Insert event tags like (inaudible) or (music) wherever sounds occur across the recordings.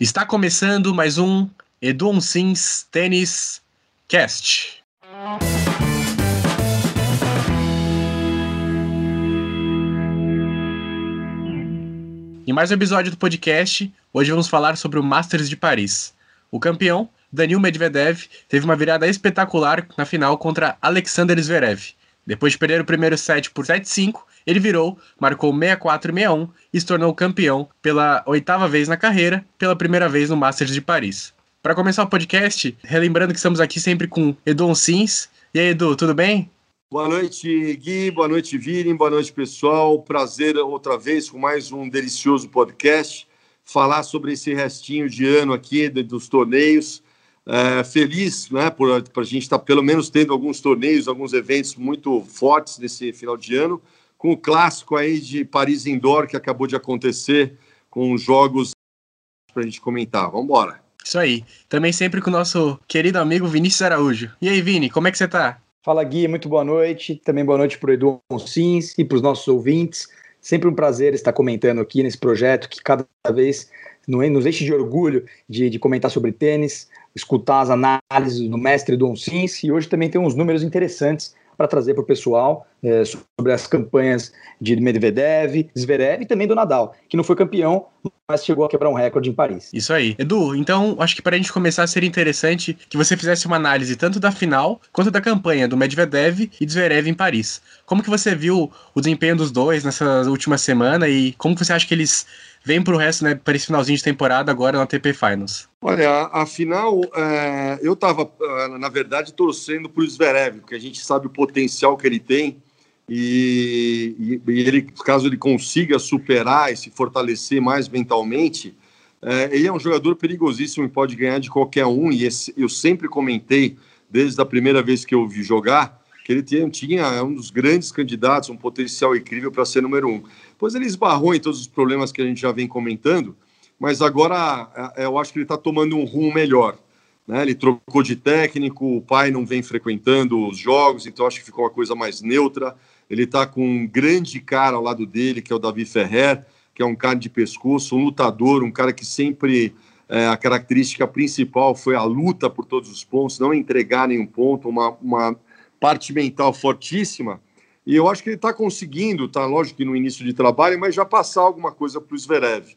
Está começando mais um Edu Sims Tênis Cast. Em mais um episódio do podcast, hoje vamos falar sobre o Masters de Paris. O campeão, Daniil Medvedev, teve uma virada espetacular na final contra Alexander Zverev. Depois de perder o primeiro set por 7-5, ele virou, marcou 64 e 61 e se tornou campeão pela oitava vez na carreira, pela primeira vez no Masters de Paris. Para começar o podcast, relembrando que estamos aqui sempre com Edu Sims. E aí, Edu, tudo bem? Boa noite, Gui. Boa noite, Virim. Boa noite, pessoal. Prazer outra vez com mais um delicioso podcast. Falar sobre esse restinho de ano aqui dos torneios. É, feliz né, por, por a gente estar tá pelo menos tendo alguns torneios, alguns eventos muito fortes nesse final de ano, com o clássico aí de Paris Indoor que acabou de acontecer, com os jogos para a gente comentar. Vamos embora. Isso aí. Também sempre com o nosso querido amigo Vinícius Araújo. E aí, Vini, como é que você está? Fala Gui, muito boa noite. Também boa noite para o Edu Sims e para os nossos ouvintes. Sempre um prazer estar comentando aqui nesse projeto que cada vez nos enche de orgulho de, de comentar sobre tênis, escutar as análises do mestre Edu Sims e hoje também tem uns números interessantes para trazer para o pessoal é, sobre as campanhas de Medvedev, Zverev e também do Nadal, que não foi campeão, mas chegou a quebrar um recorde em Paris. Isso aí. Edu, então acho que para a gente começar seria interessante que você fizesse uma análise tanto da final quanto da campanha do Medvedev e Zverev em Paris. Como que você viu o desempenho dos dois nessa última semana e como que você acha que eles vêm para o resto, né, para esse finalzinho de temporada agora na TP Finals? Olha, afinal, é, eu estava, é, na verdade, torcendo para o Zverev, porque a gente sabe o potencial que ele tem e, e, e ele, caso ele consiga superar e se fortalecer mais mentalmente, é, ele é um jogador perigosíssimo e pode ganhar de qualquer um. E esse, eu sempre comentei, desde a primeira vez que eu vi jogar, que ele tinha, tinha é um dos grandes candidatos, um potencial incrível para ser número um. Pois ele esbarrou em todos os problemas que a gente já vem comentando, mas agora é, é, eu acho que ele está tomando um rumo melhor. Né? Ele trocou de técnico, o pai não vem frequentando os jogos, então acho que ficou uma coisa mais neutra. Ele está com um grande cara ao lado dele, que é o Davi Ferrer, que é um cara de pescoço, um lutador, um cara que sempre é, a característica principal foi a luta por todos os pontos, não entregar nenhum ponto, uma, uma parte mental fortíssima. E eu acho que ele está conseguindo, tá lógico que no início de trabalho, mas já passar alguma coisa para o Zverev.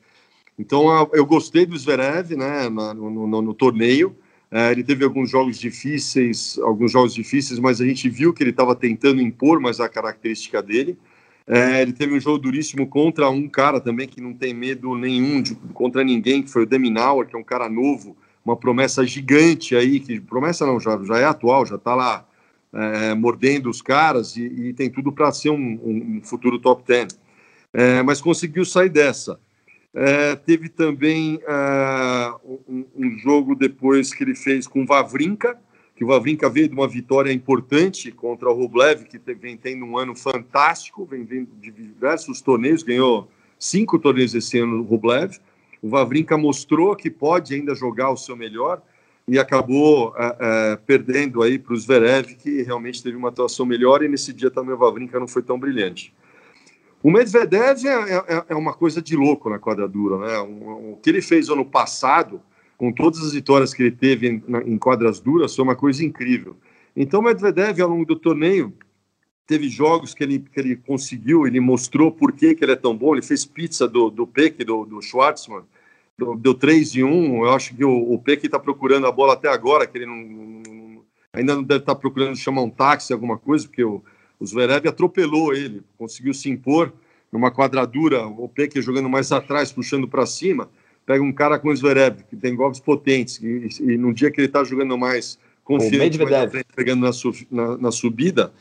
Então eu gostei do Zverev né, no, no, no torneio. É, ele teve alguns jogos difíceis, alguns jogos difíceis, mas a gente viu que ele estava tentando impor mais a característica dele. É, ele teve um jogo duríssimo contra um cara também que não tem medo nenhum de, contra ninguém, que foi o Deminauer, que é um cara novo, uma promessa gigante aí, que promessa não, já, já é atual, já está lá é, mordendo os caras e, e tem tudo para ser um, um, futuro top 10. É, mas conseguiu sair dessa. É, teve também é, um, um, jogo depois que ele fez com o Vavrinka, que o Vavrinka veio de uma vitória importante contra o Rublev, que vem tendo um ano fantástico, vem vindo diversos torneios, ganhou cinco torneios esse ano no Rublev. O Vavrinka mostrou que pode ainda jogar o seu melhor, e acabou é, é, perdendo aí para o Zverev, que realmente teve uma atuação melhor, e nesse dia também o Vavrinka não foi tão brilhante. O Medvedev é, é, é uma coisa de louco na quadradura, né? O, o, que ele fez ano passado, com todas as vitórias que ele teve em, em quadras duras, foi uma coisa incrível. Então o Medvedev, ao longo do torneio, teve jogos que ele, que ele conseguiu, ele mostrou por que, que ele é tão bom, ele fez pizza do, do Peck, do, do Schwartzman, deu 3 e 1. Eu acho que o, o Peque está procurando a bola até agora, que ele não, não, ainda não deve estar tá procurando chamar um táxi, alguma coisa, porque o, o Zverev atropelou ele, conseguiu se impor numa quadradura. O Peque jogando mais atrás, puxando para cima. Pega um cara com o Zverev, que tem golpes potentes, e, e no dia que ele está jogando mais confiante, mais frente, pegando na, na, na subida,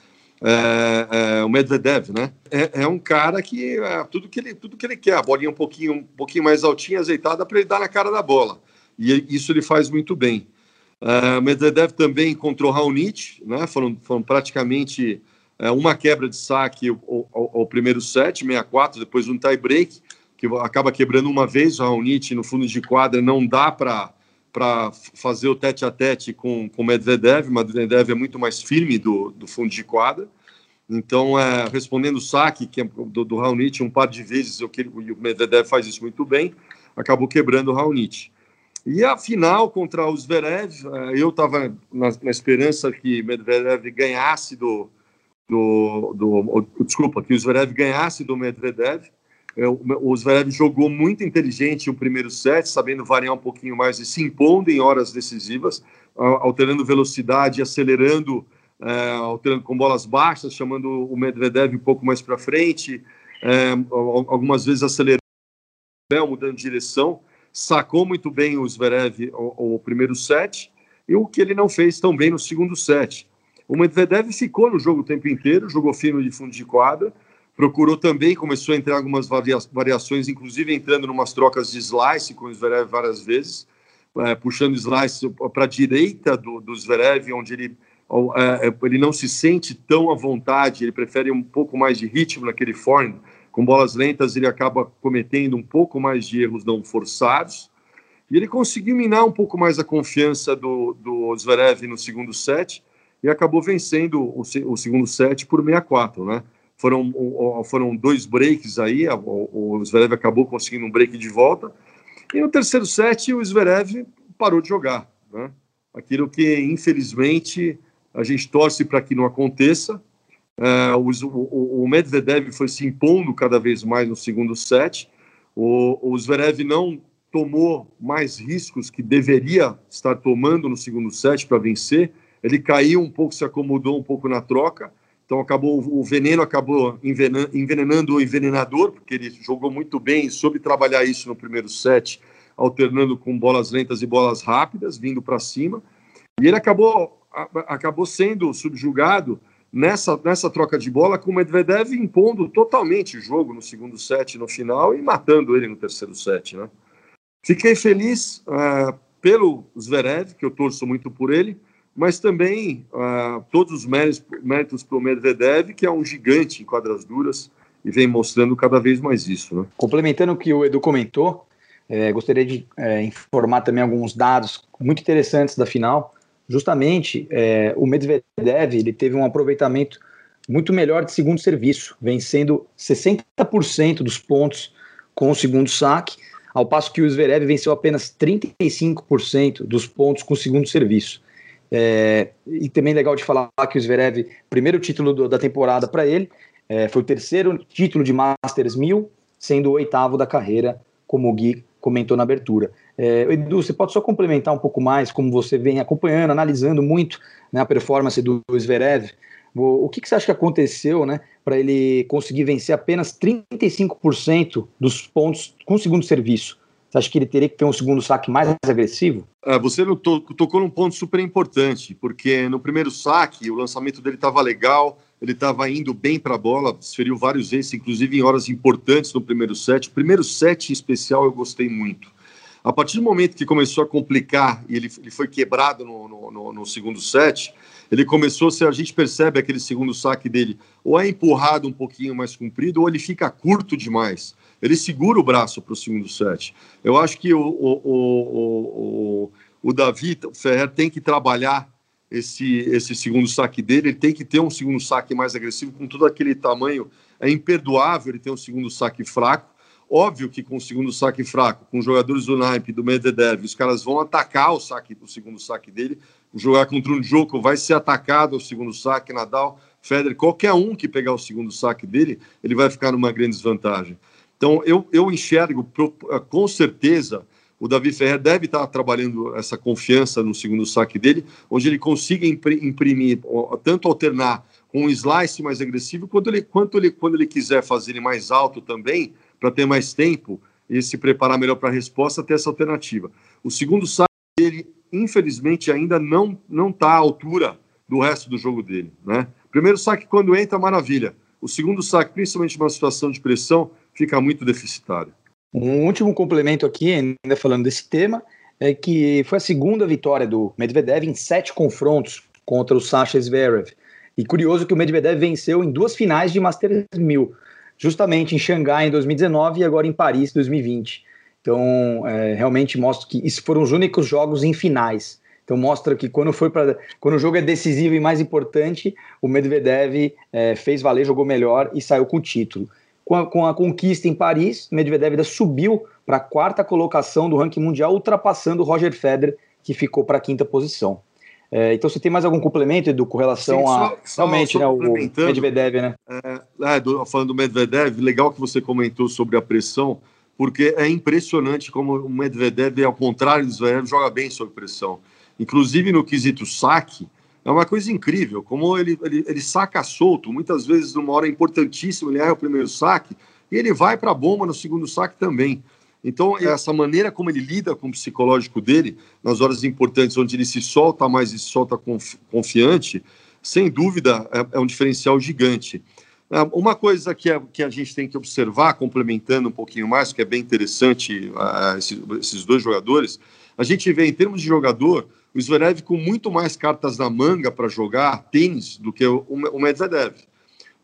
é, é, o Medvedev, né? É, é, um cara que é, tudo que ele tudo que ele quer, a bolinha um pouquinho um pouquinho mais altinha, azeitada para ele dar na cara da bola. E isso ele faz muito bem. É, o Medvedev também encontrou Raonic, né? Foram, foram praticamente é, uma quebra de saque ao, primeiro set, 64, depois um tie break que acaba quebrando uma vez o Raonic no fundo de quadra, não dá para para fazer o tete a tete com o Medvedev. Medvedev é muito mais firme do, do fundo de quadra. Então, é, respondendo o saque que é do, do Raonic um par de vezes, o, que, o Medvedev faz isso muito bem, acabou quebrando o Raonic. E a final contra o Zverev, eh, eu estava na, na, esperança que Medvedev ganhasse do, do, do, Desculpa, que o Zverev ganhasse do Medvedev. É, o Zverev jogou muito inteligente o primeiro set, sabendo variar um pouquinho mais e se impondo em horas decisivas, alterando velocidade, acelerando, é, alterando com bolas baixas, chamando o Medvedev um pouco mais para frente, é, algumas vezes acelerando, mudando de direção. Sacou muito bem o Zverev o, o primeiro set e o que ele não fez tão bem no segundo set. O Medvedev ficou no jogo o tempo inteiro, jogou firme de fundo de quadra, procurou também, começou a entrar algumas variações, inclusive entrando em umas trocas de slice com o Zverev várias vezes, é, puxando slice para a direita do, do Zverev, onde ele, é, é, ele não se sente tão à vontade, ele prefere um pouco mais de ritmo naquele forehand, com bolas lentas ele acaba cometendo um pouco mais de erros não forçados, e ele conseguiu minar um pouco mais a confiança do, do Zverev no segundo set, e acabou vencendo o, o segundo set por 6-4, né? Foram, foram dois breaks aí, o, Zverev acabou conseguindo um break de volta. E no terceiro set, o Zverev parou de jogar. Né? Aquilo que, infelizmente, a gente torce para que não aconteça. É, o, o, Medvedev foi se impondo cada vez mais no segundo set. O, o Zverev não tomou mais riscos que deveria estar tomando no segundo set para vencer. Ele caiu um pouco, se acomodou um pouco na troca então acabou o veneno acabou envenenando o envenenador, porque ele jogou muito bem, soube trabalhar isso no primeiro set, alternando com bolas lentas e bolas rápidas, vindo para cima. E ele acabou acabou sendo subjugado nessa, nessa troca de bola com o Medvedev impondo totalmente o jogo no segundo set no final e matando ele no terceiro set. Né? Fiquei feliz uh, pelo Zverev, que eu torço muito por ele, mas também uh, todos os méritos, para o Medvedev, que é um gigante em quadras duras e vem mostrando cada vez mais isso. Né? Complementando o que o Edu comentou, é, gostaria de é, informar também alguns dados muito interessantes da final. Justamente, é, o Medvedev ele teve um aproveitamento muito melhor de segundo serviço, vencendo 60% dos pontos com o segundo saque, ao passo que o Zverev venceu apenas 35% dos pontos com o segundo serviço. É, e também legal de falar que o Zverev, primeiro título do, da temporada para ele, é, foi o terceiro título de Masters 1000, sendo o oitavo da carreira, como o Gui comentou na abertura. É, Edu, você pode só complementar um pouco mais, como você vem acompanhando, analisando muito né, a performance do Zverev. O, que, que, você acha que aconteceu né, para ele conseguir vencer apenas 35% dos pontos com segundo serviço? Você acha que ele teria que ter um segundo saque mais agressivo? É, você to tocou num ponto super importante, porque no primeiro saque o lançamento dele estava legal, ele estava indo bem para a bola, desferiu vários vezes, inclusive em horas importantes no primeiro set. O primeiro set em especial eu gostei muito. A partir do momento que começou a complicar e ele, ele foi quebrado no, no, no, no segundo set, ele começou, se a gente percebe aquele segundo saque dele, ou é empurrado um pouquinho mais comprido, ou ele fica curto demais ele segura o braço para o segundo set. Eu acho que o, o, o, o, o Davi Ferrer tem que trabalhar esse, esse segundo saque dele, ele tem que ter um segundo saque mais agressivo, com todo aquele tamanho. É imperdoável ele ter um segundo saque fraco. Óbvio que com o segundo saque fraco, com jogadores do naipe, do Medvedev, os caras vão atacar o saque, o segundo saque dele. Jogar contra um jogo vai ser atacado o segundo saque, Nadal, Federer, qualquer um que pegar o segundo saque dele, ele vai ficar numa grande desvantagem. Então, eu, eu enxergo, eh, com certeza, o Davi Ferrer deve estar trabalhando essa confiança no segundo saque dele, onde ele consiga imprimir, tanto alternar com um slice mais agressivo, quanto ele, quanto ele, quando ele quiser fazer ele mais alto também, para ter mais tempo e se preparar melhor para a resposta, ter essa alternativa. O segundo saque dele, infelizmente, ainda não não está à altura do resto do jogo dele. Né? Primeiro saque, quando entra, maravilha. O segundo saque, principalmente numa situação de pressão, fica muito deficitário. Um último complemento aqui, ainda falando desse tema, é que foi a segunda vitória do Medvedev em sete confrontos contra o Sasha Zverev. E curioso que o Medvedev venceu em duas finais de Masters 1000, justamente em Xangai em 2019 e agora em Paris em 2020. Então, é, realmente mostra que isso foram os únicos jogos em finais. Então mostra que quando foi para quando o jogo é decisivo e mais importante, o Medvedev é, fez valer, jogou melhor e saiu com o título. Com a, com a conquista em Paris, Medvedev ainda subiu para a quarta colocação do ranking mundial, ultrapassando o Roger Federer, que ficou para a quinta posição. É, então, você tem mais algum complemento, Edu, com relação Sim, só, a só, realmente só né, o Medvedev, né? É, é, do, falando do Medvedev, legal que você comentou sobre a pressão, porque é impressionante como o Medvedev, ao contrário do Zverev, joga bem sob pressão. Inclusive no quesito saque, é uma coisa incrível, como ele, ele, ele saca solto, muitas vezes numa hora importantíssima, ele erra o primeiro saque, e ele vai para a bomba no segundo saque também. Então, essa maneira como ele lida com o psicológico dele, nas horas importantes, onde ele se solta mais e se solta confiante, sem dúvida é, é um diferencial gigante. É, uma coisa que a, que a gente tem que observar, complementando um pouquinho mais, que é bem interessante, uh, esses, esses dois jogadores, a gente vê, em termos de jogador, o Zverev com muito mais cartas na manga para jogar tênis do que o, Medvedev.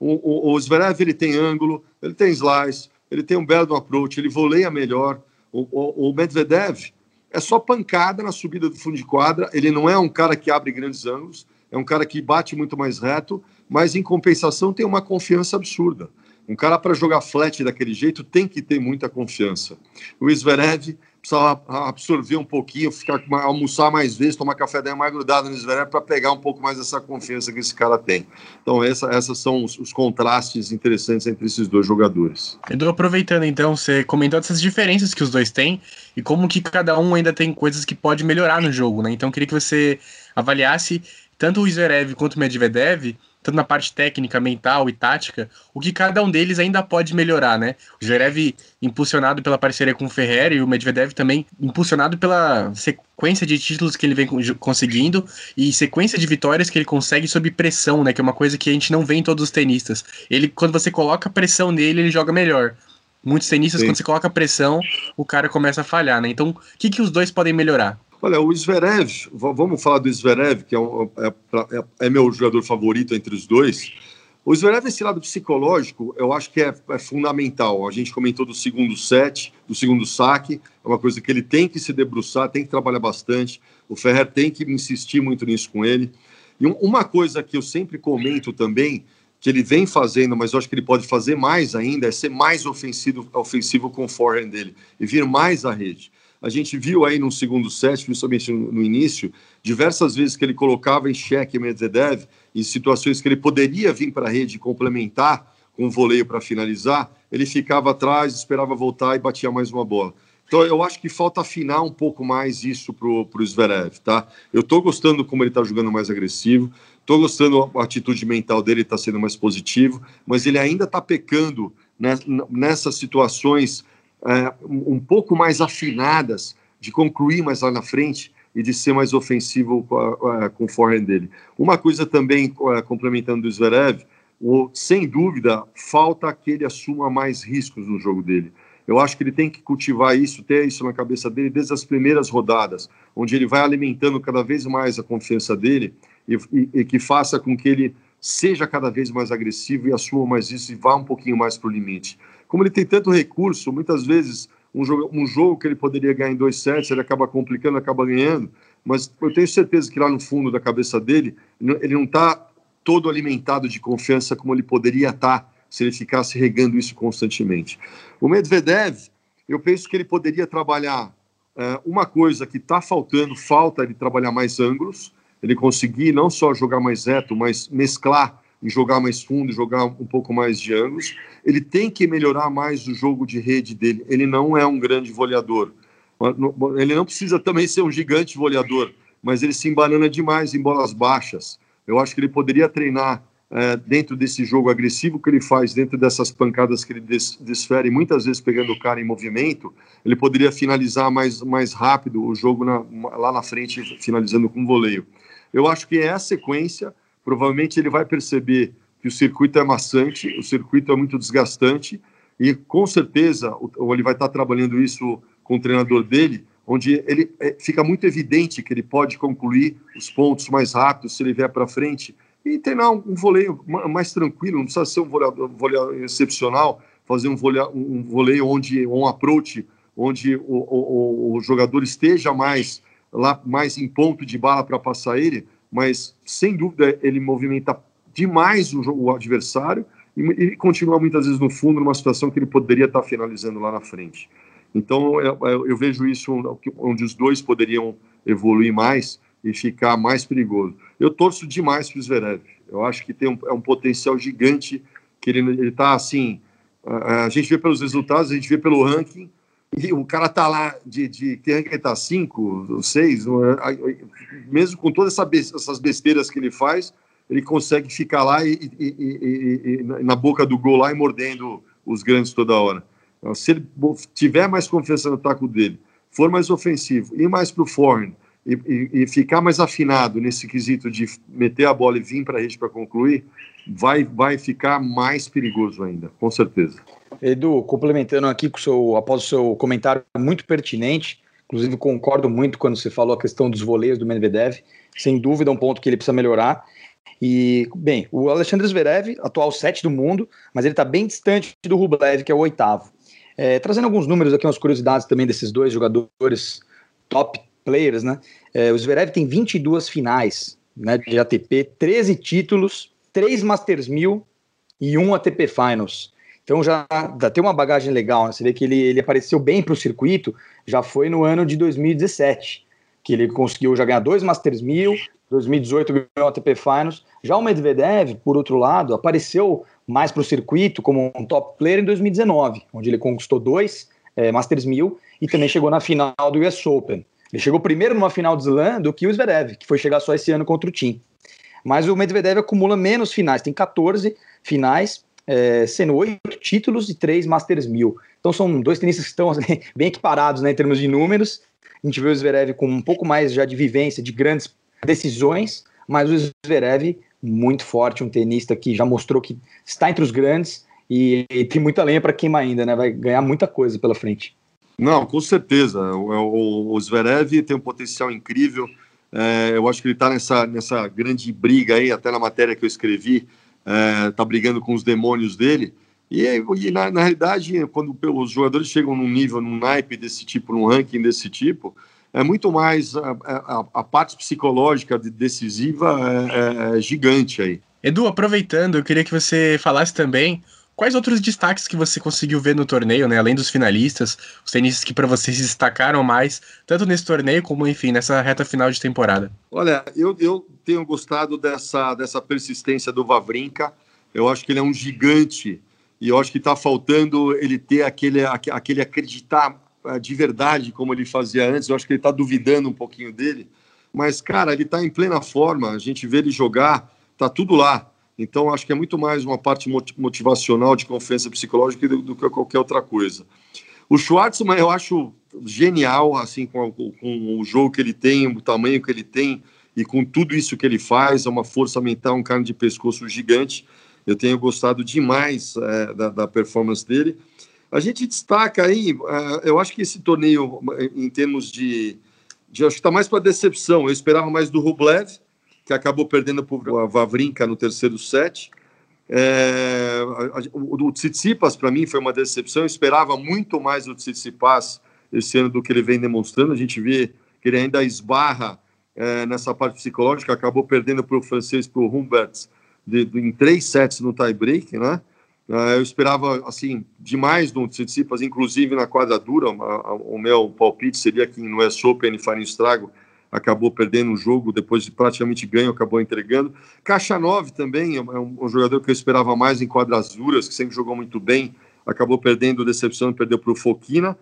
O, o, o Zverev ele tem ângulo, ele tem slice, ele tem um belo approach, ele voleia melhor. O, o, o, Medvedev é só pancada na subida do fundo de quadra, ele não é um cara que abre grandes ângulos, é um cara que bate muito mais reto, mas em compensação tem uma confiança absurda. Um cara para jogar flat daquele jeito tem que ter muita confiança. O Zverev precisa absorver um pouquinho, ficar almoçar mais vezes, tomar café da mais grudado no Zverev para pegar um pouco mais dessa confiança que esse cara tem. Então, essa, essas são os, os, contrastes interessantes entre esses dois jogadores. Edu, aproveitando então, você comentou essas diferenças que os dois têm e como que cada um ainda tem coisas que pode melhorar no jogo, né? Então, queria que você avaliasse tanto o Zverev quanto o Medvedev tanto na parte técnica, mental e tática, o que cada um deles ainda pode melhorar, né? O Zverev impulsionado pela parceria com o Ferreira e o Medvedev também impulsionado pela sequência de títulos que ele vem conseguindo e sequência de vitórias que ele consegue sob pressão, né? Que é uma coisa que a gente não vê em todos os tenistas. Ele, quando você coloca pressão nele, ele joga melhor. Muitos tenistas, Sim. quando você coloca pressão, o cara começa a falhar, né? Então, o que, que os dois podem melhorar? Olha, o Zverev, vamos falar do Zverev, que é, um, é, é, é, meu jogador favorito entre os dois. O Zverev, esse lado psicológico, eu acho que é, é, fundamental. A gente comentou do segundo set, do segundo saque, é uma coisa que ele tem que se debruçar, tem que trabalhar bastante. O Ferrer tem que insistir muito nisso com ele. E um, uma coisa que eu sempre comento também, que ele vem fazendo, mas eu acho que ele pode fazer mais ainda, é ser mais ofensivo, ofensivo com o forehand dele e vir mais à rede. A gente viu aí no segundo set, principalmente no início, diversas vezes que ele colocava em xeque Medvedev em situações que ele poderia vir para a rede complementar com o voleio para finalizar, ele ficava atrás, esperava voltar e batia mais uma bola. Então eu acho que falta afinar um pouco mais isso para o Zverev, tá? Eu estou gostando como ele está jogando mais agressivo, estou gostando a atitude mental dele está sendo mais positivo, mas ele ainda está pecando nessas situações é, um pouco mais afinadas de concluir mais lá na frente e de ser mais ofensivo com, o forehand dele. Uma coisa também, é, complementando do Zverev, o, sem dúvida, falta que ele assuma mais riscos no jogo dele. Eu acho que ele tem que cultivar isso, ter isso na cabeça dele desde as primeiras rodadas, onde ele vai alimentando cada vez mais a confiança dele e, e, e que faça com que ele seja cada vez mais agressivo e assuma mais isso e vá um pouquinho mais para o limite como ele tem tanto recurso, muitas vezes um jogo, um jogo que ele poderia ganhar em dois sets, ele acaba complicando, acaba ganhando, mas eu tenho certeza que lá no fundo da cabeça dele, ele não está todo alimentado de confiança como ele poderia estar tá se ele ficasse regando isso constantemente. O Medvedev, eu penso que ele poderia trabalhar é, uma coisa que está faltando, falta de trabalhar mais ângulos, ele conseguir não só jogar mais reto, mas mesclar em jogar mais fundo, jogar um pouco mais de ângulos. Ele tem que melhorar mais o jogo de rede dele. Ele não é um grande voleador. Ele não precisa também ser um gigante voleador, mas ele se embanana demais em bolas baixas. Eu acho que ele poderia treinar é, dentro desse jogo agressivo que ele faz, dentro dessas pancadas que ele des desfere, muitas vezes pegando o cara em movimento, ele poderia finalizar mais, mais rápido o jogo na, lá na frente, finalizando com voleio. Eu acho que é a sequência provavelmente ele vai perceber que o circuito é maçante, o circuito é muito desgastante, e com certeza ou ele vai estar trabalhando isso com o treinador dele, onde ele é, fica muito evidente que ele pode concluir os pontos mais rápidos se ele vier para frente e treinar um, um voleio mais tranquilo, não precisa ser um voleio, excepcional, fazer um voleio, um voleio onde um approach onde o, o, o jogador esteja mais lá mais em ponto de bala para passar ele, mas sem dúvida ele movimenta demais o, o adversário e, e continua muitas vezes no fundo, numa situação que ele poderia estar finalizando lá na frente. Então, eu, eu vejo isso onde os dois poderiam evoluir mais e ficar mais perigoso. Eu torço demais para o Zverev. Eu acho que tem um, é um potencial gigante que ele está assim. A, a, gente vê pelos resultados, a gente vê pelo ranking, e o cara tá lá de, de que ranking ele tá? 5, 6, mesmo com todas essa essas besteiras que ele faz, ele consegue ficar lá e, e, e, e, na boca do gol lá e mordendo os grandes toda hora. Então, se ele tiver mais confiança no taco dele, for mais ofensivo, ir mais para o forehand e, ficar mais afinado nesse quesito de meter a bola e vir para a rede para concluir, vai, vai ficar mais perigoso ainda, com certeza. Edu, complementando aqui com seu, após o seu comentário muito pertinente, inclusive concordo muito quando você falou a questão dos voleios do Medvedev, sem dúvida é um ponto que ele precisa melhorar. E, bem, o Alexandre Zverev, atual sete do mundo, mas ele está bem distante do Rublev, que é o oitavo. É, trazendo alguns números aqui, umas curiosidades também desses dois jogadores top players, né? É, o Zverev tem 22 finais né, de ATP, 13 títulos, 3 Masters 1000 e 1 ATP Finals. Então já, tem uma bagagem legal, né? Você vê que ele, ele apareceu bem para o circuito, já foi no ano de 2017, que ele conseguiu já ganhar dois Masters 1000, 2018 ganhou o ATP Finals. Já o Medvedev, por outro lado, apareceu mais para o circuito como um top player em 2019, onde ele conquistou dois é, Masters 1000 e também chegou na final do US Open. Ele chegou primeiro numa final de Slam do que o Zverev, que foi chegar só esse ano contra o Tim. Mas o Medvedev acumula menos finais, tem 14 finais, é, sendo oito títulos e três Masters 1000. Então são dois tenistas que estão (laughs) assim, bem equiparados né, em termos de números. A gente vê o Zverev com um pouco mais já de vivência, de grandes decisões, mas o Zverev muito forte, um tenista que já mostrou que está entre os grandes e, e tem muita lenha para queimar ainda, né? Vai ganhar muita coisa pela frente. Não, com certeza. O, o, o Zverev tem um potencial incrível. É, eu acho que ele está nessa, nessa grande briga aí, até na matéria que eu escrevi, é, brigando com os demônios dele. E, e na, na, realidade, quando os jogadores chegam num nível, num naipe desse tipo, num ranking desse tipo, é muito mais a, a, a parte psicológica decisiva é, é, é gigante aí. Edu, aproveitando, eu queria que você falasse também Quais outros destaques que você conseguiu ver no torneio, né? Além dos finalistas, os tenistas que para você se destacaram mais, tanto nesse torneio como, enfim, nessa reta final de temporada? Olha, eu, eu tenho gostado dessa, dessa persistência do Vavrinka. Eu acho que ele é um gigante e eu acho que está faltando ele ter aquele, aquele acreditar eh, de verdade como ele fazia antes. Eu acho que ele está duvidando um pouquinho dele. Mas, cara, ele está em plena forma. A gente vê ele jogar, tá tudo lá. Então, acho que é muito mais uma parte motivacional, de confiança psicológica do, do que qualquer outra coisa. O Schwartzman eu acho genial, assim, com, com, o jogo que ele tem, o tamanho que ele tem e com tudo isso que ele faz, é uma força mental, um carne de pescoço gigante. Eu tenho gostado demais é, da, da, performance dele. A gente destaca aí, é, eu acho que esse torneio, em termos de. de acho que está mais para decepção. Eu esperava mais do Rublev, que acabou perdendo para a Vavrinka no terceiro set. É, o, o Tsitsipas, para mim, foi uma decepção. Eu esperava muito mais do Tsitsipas esse ano do que ele vem demonstrando. A gente vê que ele ainda esbarra é, nessa parte psicológica. Acabou perdendo para o francês, para o Humbert, de, de, em três sets no tie-break, né? É, eu esperava, assim, demais do Tsitsipas, inclusive na quadradura. O meu palpite seria que no US Open ele faria um estrago acabou perdendo o jogo, depois de praticamente ganho, acabou entregando. Caixa 9 também é um, um jogador que eu esperava mais em quadrasuras, que sempre jogou muito bem, acabou perdendo, decepção, perdeu para o Foquina.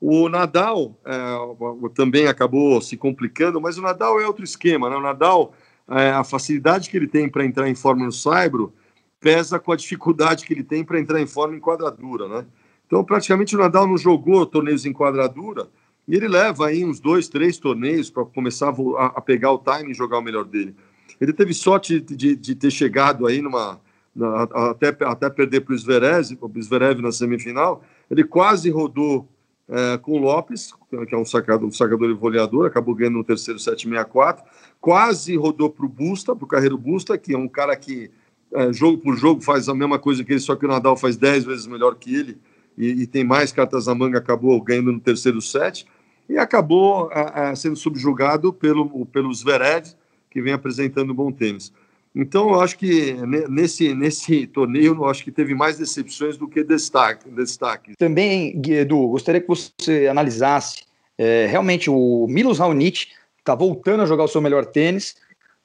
O Nadal é, também acabou se complicando, mas o Nadal é outro esquema, né? O Nadal, é, a facilidade que ele tem para entrar em forma no Saibro pesa com a dificuldade que ele tem para entrar em forma em quadradura, né? Então, praticamente o Nadal não jogou torneios em quadradura, e ele leva aí uns dois, três torneios para começar a, a, pegar o time e jogar o melhor dele. Ele teve sorte de, de, de ter chegado aí numa. Na, até, até perder para o Zverev, Zverev na semifinal. Ele quase rodou é, com o Lopes, que é um sacador, um sacador e voleador, acabou ganhando no terceiro 764. Quase rodou para o Busta, para o Carreiro Busta, que é um cara que é, jogo por jogo faz a mesma coisa que ele, só que o Nadal faz dez vezes melhor que ele e, e tem mais cartas na manga, acabou ganhando no terceiro set e acabou a, a, sendo subjugado pelo, pelo Zverev, que vem apresentando bom tênis. Então, eu acho que nesse, nesse torneio, eu acho que teve mais decepções do que destaque, destaque. Também, Edu, gostaria que você analisasse. É, realmente, o Milos Raonic está voltando a jogar o seu melhor tênis.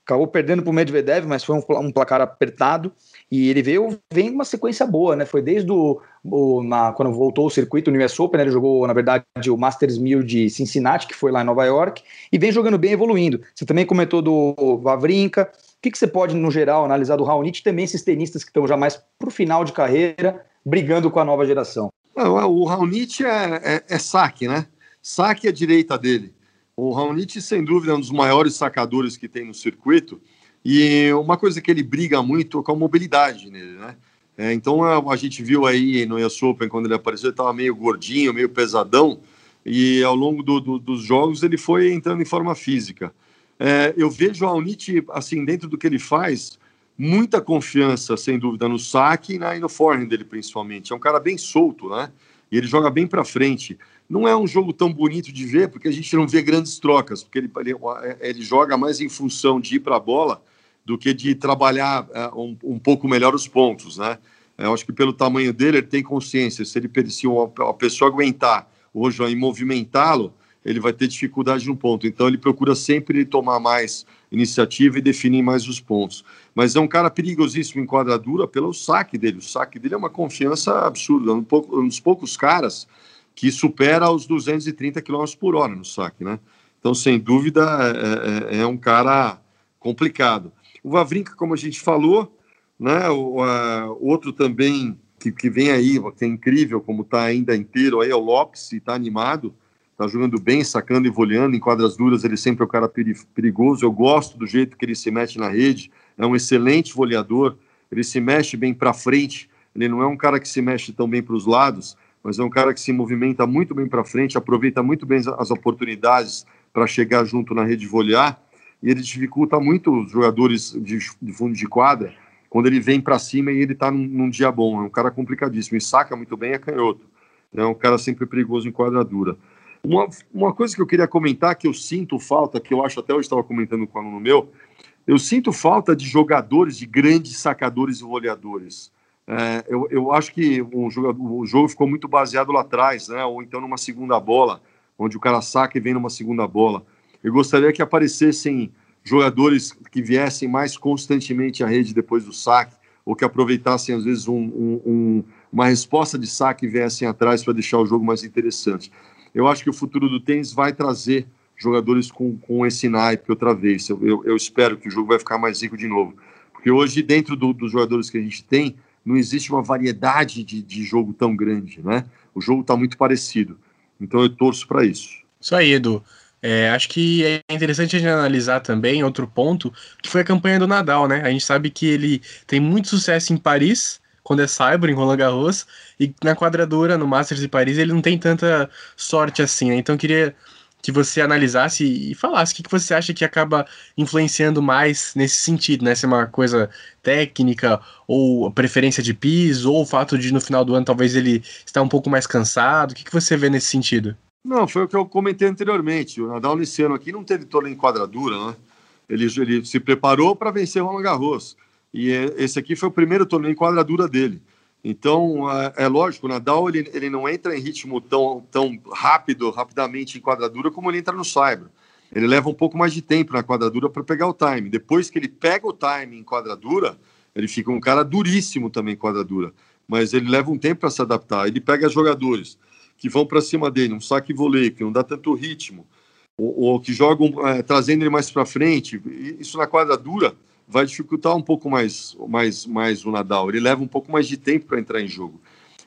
Acabou perdendo para o Medvedev, mas foi um, um, placar apertado. E ele veio vem uma sequência boa, né? Foi desde o, o na, quando voltou o circuito no US Open, né? ele jogou, na verdade, o Masters 1000 de Cincinnati, que foi lá em Nova York, e vem jogando bem, evoluindo. Você também comentou do Vavrinka, que, que você pode, no geral, analisar do Raonic também esses tenistas que estão já mais para o final de carreira, brigando com a nova geração? É, o Raonic é, é, é saque, né? Saque a direita dele. O Raonic, sem dúvida, é um dos maiores sacadores que tem no circuito. E uma coisa que ele briga muito é com a mobilidade nele, né? É, então a, a, gente viu aí no US Open, quando ele apareceu, ele estava meio gordinho, meio pesadão. E ao longo do, do, dos jogos ele foi entrando em forma física. É, eu vejo o Alnit, assim, dentro do que ele faz, muita confiança, sem dúvida, no saque e no forehand dele, principalmente. É um cara bem solto, né? E ele joga bem para frente. Não é um jogo tão bonito de ver, porque a gente não vê grandes trocas, porque ele, ele, ele joga mais em função de ir para a bola do que de trabalhar uh, um, um, pouco melhor os pontos, né? Eu acho que pelo tamanho dele, ele tem consciência. Se ele se a pessoa aguentar o Rojão e movimentá-lo, ele vai ter dificuldade no ponto. Então ele procura sempre tomar mais iniciativa e definir mais os pontos. Mas é um cara perigosíssimo em quadradura pelo saque dele. O saque dele é uma confiança absurda. É um, pouco, um dos poucos caras que supera os 230 km por hora no saque, né? Então, sem dúvida, é, é, é um cara complicado. O Vavrinka, como a gente falou, né? O a, outro também que, que vem aí, que é incrível, como está ainda inteiro aí, é o Lopes, e está animado tá jogando bem, sacando e voleando. Em quadras duras, ele sempre é um cara perigoso. Eu gosto do jeito que ele se mete na rede. É um excelente voleador. Ele se mexe bem para frente. Ele não é um cara que se mexe tão bem para os lados, mas é um cara que se movimenta muito bem para frente, aproveita muito bem as oportunidades para chegar junto na rede e volear. E ele dificulta muito os jogadores de, de fundo de quadra quando ele vem para cima e ele está num, num, dia bom. É um cara complicadíssimo. E saca muito bem, é canhoto. É um cara sempre perigoso em quadradura. Uma, uma coisa que eu queria comentar, que eu sinto falta, que eu acho até eu estava comentando com um aluno meu, eu sinto falta de jogadores, de grandes sacadores e goleadores. É, eu, eu acho que o jogo, o jogo ficou muito baseado lá atrás, né? ou então numa segunda bola, onde o cara saca e vem numa segunda bola. Eu gostaria que aparecessem jogadores que viessem mais constantemente à rede depois do saque, ou que aproveitassem, às vezes, um, um, um, uma resposta de saque e viessem atrás para deixar o jogo mais interessante eu acho que o futuro do tênis vai trazer jogadores com, com esse naipe outra vez. Eu, eu, eu, espero que o jogo vai ficar mais rico de novo. Porque hoje, dentro do, dos jogadores que a gente tem, não existe uma variedade de, de jogo tão grande, né? O jogo está muito parecido. Então eu torço para isso. Isso aí, Edu. É, acho que é interessante a gente analisar também outro ponto, que foi a campanha do Nadal, né? A gente sabe que ele tem muito sucesso em Paris, quando é Cyber em Roland Garros, e na quadradura, no Masters de Paris, ele não tem tanta sorte assim, né? Então queria que você analisasse e falasse o que, que você acha que acaba influenciando mais nesse sentido, né? Se é uma coisa técnica, ou preferência de piso, ou o fato de no final do ano talvez ele estar um pouco mais cansado. O que, que você vê nesse sentido? Não, foi o que eu comentei anteriormente. O Nadal nesse ano aqui não teve toda a enquadradura, né? Ele, ele se preparou para vencer o Roland Garros. E esse aqui foi o primeiro torneio em quadradura dele. Então, é, é lógico, o Nadal ele, ele não entra em ritmo tão, tão rápido, rapidamente em quadradura, como ele entra no Cyber. Ele leva um pouco mais de tempo na quadradura para pegar o time. Depois que ele pega o time em quadradura, ele fica um cara duríssimo também em quadradura. Mas ele leva um tempo para se adaptar. Ele pega jogadores que vão para cima dele, um saque voleio, que não dá tanto ritmo, ou, ou que jogam é, trazendo ele mais para frente. Isso na quadradura vai dificultar um pouco mais, mais, mais o Nadal. Ele leva um pouco mais de tempo para entrar em jogo.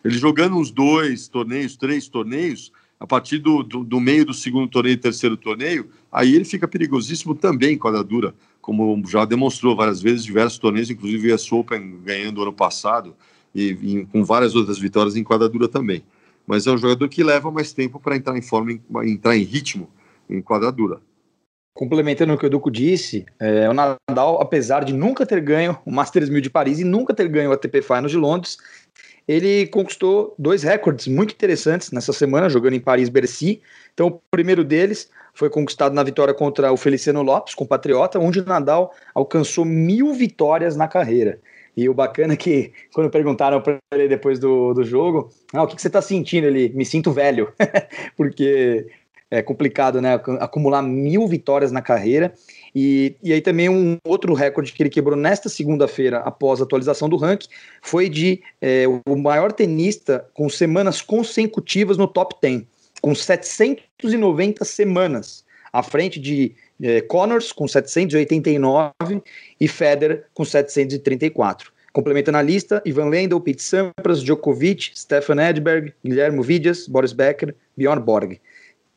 Ele jogando uns dois torneios, três torneios, a partir do, do, do, meio do segundo torneio, terceiro torneio, aí ele fica perigosíssimo também em quadradura, como já demonstrou várias vezes, diversos torneios, inclusive a Open ganhando ano passado, e, e, com várias outras vitórias em quadradura também. Mas é um jogador que leva mais tempo para entrar em forma, entrar em ritmo em quadradura complementando o que o Duco disse, é, o Nadal, apesar de nunca ter ganho o Masters 1000 de Paris e nunca ter ganho o ATP Finals de Londres, ele conquistou dois recordes muito interessantes nessa semana, jogando em Paris-Bercy. Então, o primeiro deles foi conquistado na vitória contra o Feliciano Lopes, compatriota, onde o Nadal alcançou mil vitórias na carreira. E o bacana é que, quando perguntaram para ele depois do, do jogo, ah, o que, que você está sentindo? Ele, me sinto velho, (laughs) porque é complicado, né? Acumular mil vitórias na carreira. E, e aí também um outro recorde que ele quebrou nesta segunda-feira, após a atualização do ranking, foi de é, o maior tenista com semanas consecutivas no top 10, com 790 semanas, à frente de é, Connors com 789 e Federer com 734. Complementando a lista, Ivan Lendl, Pete Sampras, Djokovic, Stefan Edberg, Guilherme Vidias, Boris Becker, Bjorn Borg.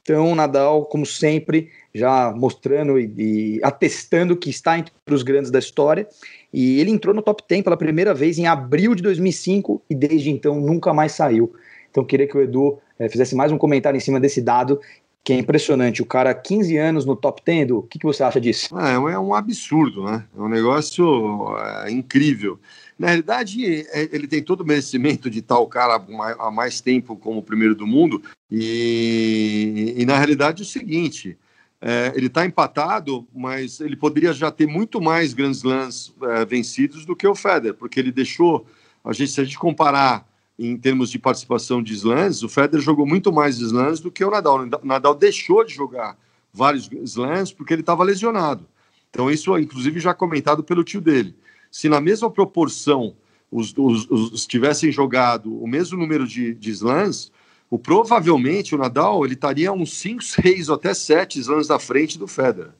Então, Nadal, como sempre, já mostrando e, e, atestando que está entre os grandes da história. E ele entrou no top 10 pela primeira vez em abril de 2005 e desde então nunca mais saiu. Então, queria que o Edu é, fizesse mais um comentário em cima desse dado, que é impressionante. O cara, 15 anos no top 10, Edu, o que, que você acha disso? É, é um absurdo, né? É um negócio é, incrível. Na realidade, é, ele tem todo o merecimento de estar o cara há mais tempo como o primeiro do mundo, e, e na realidade é o seguinte: é, ele está empatado, mas ele poderia já ter muito mais Grand Slams é, vencidos do que o Federer, porque ele deixou, a gente, se a gente comparar em termos de participação de slams, o Federer jogou muito mais slams do que o Nadal. O Nadal deixou de jogar vários slams porque ele estava lesionado. Então isso, inclusive, já comentado pelo tio dele se na mesma proporção os, os, os tivessem jogado o mesmo número de, de slams, o, provavelmente o Nadal ele estaria uns 5, 6 ou até 7 slams da frente do Federer.